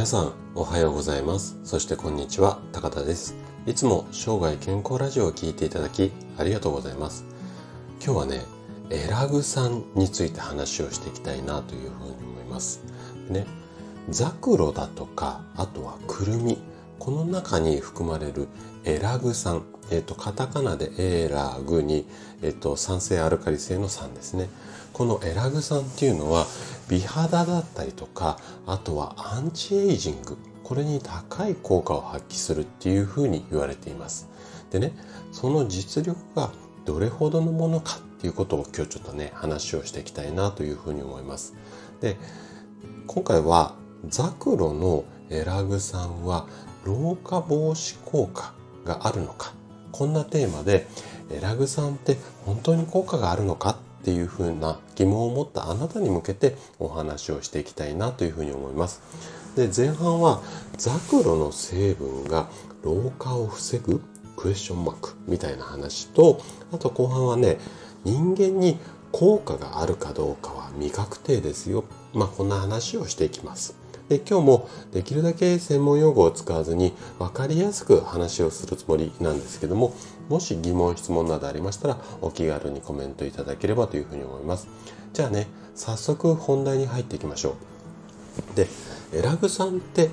皆さんおはようございます。そしてこんにちは高田です。いつも生涯健康ラジオを聞いていただきありがとうございます。今日はねエラグ酸について話をしていきたいなというふうに思います。ねザクロだとかあとはクルミこの中に含まれるエラグ酸えっ、ー、とカタカナでエラグにえっ、ー、と酸性アルカリ性の酸ですね。このエラグ酸っていうのは美肌だったりとかあとはアンチエイジング。これに高い効果を発揮するっていうふうに言われています。でねその実力がどれほどのものかっていうことを今日ちょっとね話をしていきたいなというふうに思います。で今回はザクロのエラグ酸は老化防止効果があるのかこんなテーマでエラグ酸って本当に効果があるのかっていうふうな疑問を持ったあなたに向けてお話をしていきたいなというふうに思います。で前半はザクロの成分が老化を防ぐクエスチョンマークみたいな話とあと後半はね人間に効果があるかどうかは未確定ですよ。まあこんな話をしていきます。で今日もできるだけ専門用語を使わずに分かりやすく話をするつもりなんですけどももし疑問質問などありましたらお気軽にコメントいただければというふうに思いますじゃあね早速本題に入っていきましょうでエラグさんって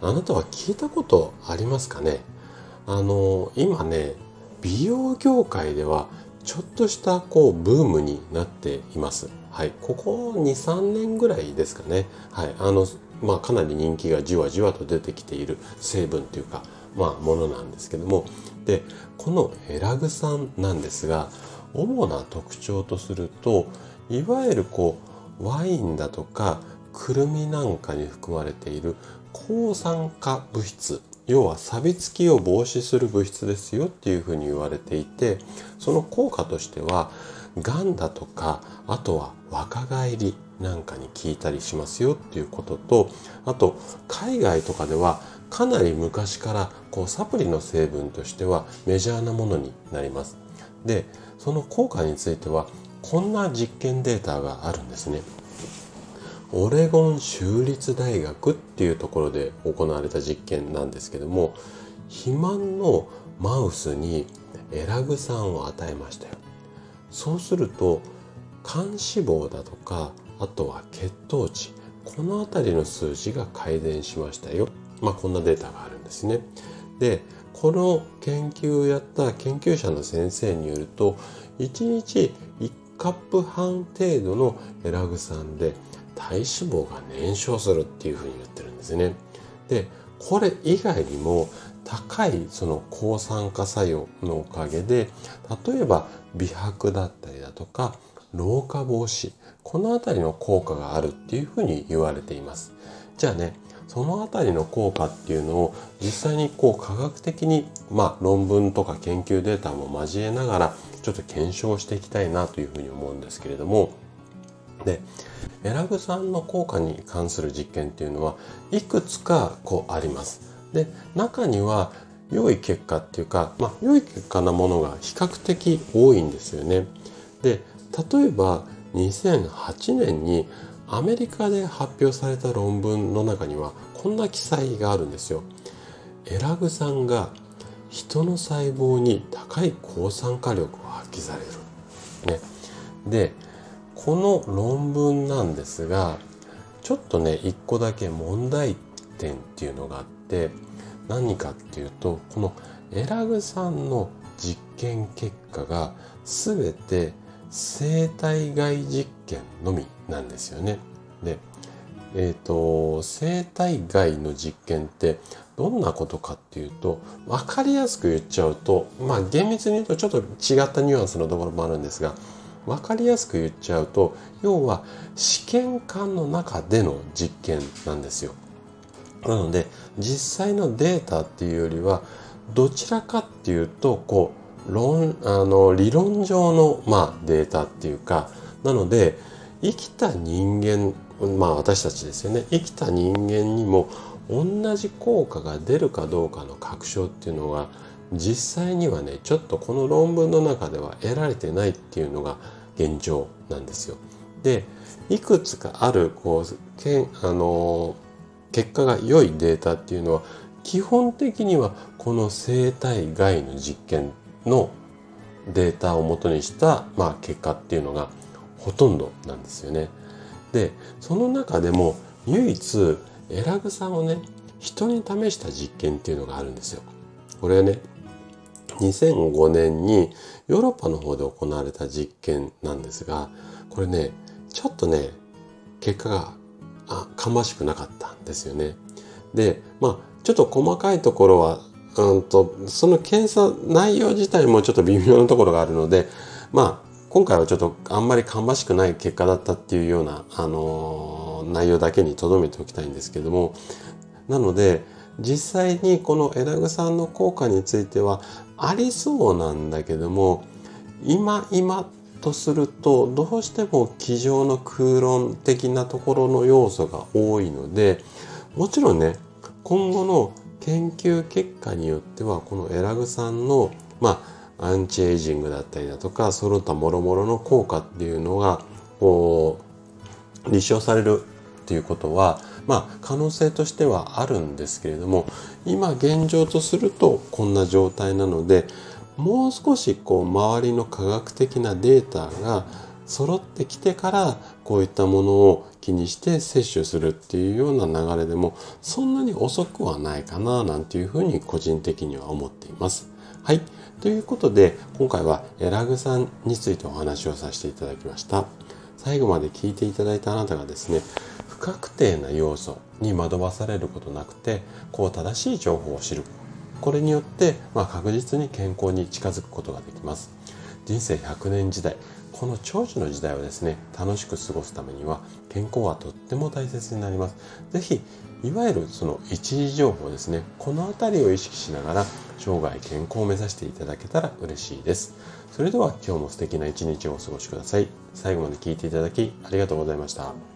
あなたは聞いたことありますかね？あの今ね美容業界ではちょっとしたこうブームになっています。はい、ここ2、3年ぐらいですかね。はい、あのまあ、かなり人気がじわじわと出てきている成分というか、まあ、ものなんですけども。でこのエラグ酸なんですが主な特徴とするといわゆるこうワインだとかくるみなんかに含まれている抗酸化物質要は錆びつきを防止する物質ですよっていうふうに言われていてその効果としてはがんだとかあとは若返りなんかに効いたりしますよっていうこととあと海外とかではかなり昔からこうサプリの成分としてはメジャーなものになります。でその効果についてはこんな実験データがあるんですね。オレゴン州立大学っていうところで行われた実験なんですけども肥満のマウスにエラグ酸を与えましたよ。そうすると肝脂肪だとかあとは血糖値。この辺りの数字が改善しましたよ。まあこんなデータがあるんですね。でこの研究をやった研究者の先生によると1日1カップ半程度のエラグ酸で体脂肪が燃焼するっていうふうに言ってるんですね。でこれ以外にも高いその抗酸化作用のおかげで例えば美白だったりだとか老化防止。この辺りの効果があるっていうふうに言われています。じゃあねその辺りの効果っていうのを実際にこう科学的にまあ論文とか研究データも交えながらちょっと検証していきたいなというふうに思うんですけれども。でエラグ酸の効果に関する実験っていうのはいくつかこうあります。で中には良い結果っていうか、まあ、良い結果なものが比較的多いんですよね。で例えば2008年にアメリカで発表された論文の中にはこんな記載があるんですよ。エラグ酸が人の細胞に高い抗酸化力を発揮される。ね、でこの論文なんですがちょっとね一個だけ問題点っていうのがあって何かっていうとこのエラグ酸の実験結果が全て生体外実験のみなんですよね。で、えっ、ー、と生体外の実験ってどんなことかっていうと分かりやすく言っちゃうとまあ厳密に言うとちょっと違ったニュアンスのところもあるんですが分かりやすく言っちゃうと要は試験管の中での実験なんですよ。なので実際のデータっていうよりはどちらかっていうとこう論あの理論上の、まあ、データっていうかなので生きた人間まあ私たちですよね生きた人間にも同じ効果が出るかどうかの確証っていうのが実際にはねちょっとこの論文の中では得られてないっていうのが現状なんですよ。でいくつかあるこうけんあの結果が良いデータっていうのは基本的にはこの生体外の実験のデータをもとにした、まあ、結果っていうのがほとんどなんですよね。でその中でも唯一エラグ酸をね人に試した実験っていうのがあるんですよ。これね2005年にヨーロッパの方で行われた実験なんですがこれねちょっとね結果があ芳しくなかったんですよね。でまあちょっと細かいところはうんとその検査内容自体もちょっと微妙なところがあるのでまあ今回はちょっとあんまり芳しくない結果だったっていうような、あのー、内容だけに留めておきたいんですけども。なので実際にこのエラグ酸の効果についてはありそうなんだけども今今とするとどうしても机上の空論的なところの要素が多いのでもちろんね今後の研究結果によってはこのエラグ酸のまあアンチエイジングだったりだとかその他諸々の効果っていうのがこう立証されるっていうことはまあ可能性としてはあるんですけれども今現状とするとこんな状態なのでもう少しこう周りの科学的なデータが揃ってきてからこういったものを気にして摂取するっていうような流れでもそんなに遅くはないかななんていうふうに個人的には思っています。はい。ということで今回はエラグ酸についてお話をさせていただきました。最後まで聞いていただいたあなたがですね不確定な要素に惑わされることなくてこう正しい情報を知るこれによって、まあ、確実に健康に近づくことができます人生100年時代。この長寿の時代をですね楽しく過ごすためには健康はとっても大切になります。是非いわゆるその一時情報ですねこの辺りを意識しながら生涯健康を目指していただけたら嬉しいです。それでは今日も素敵な一日をお過ごしください。最後まで聴いていただきありがとうございました。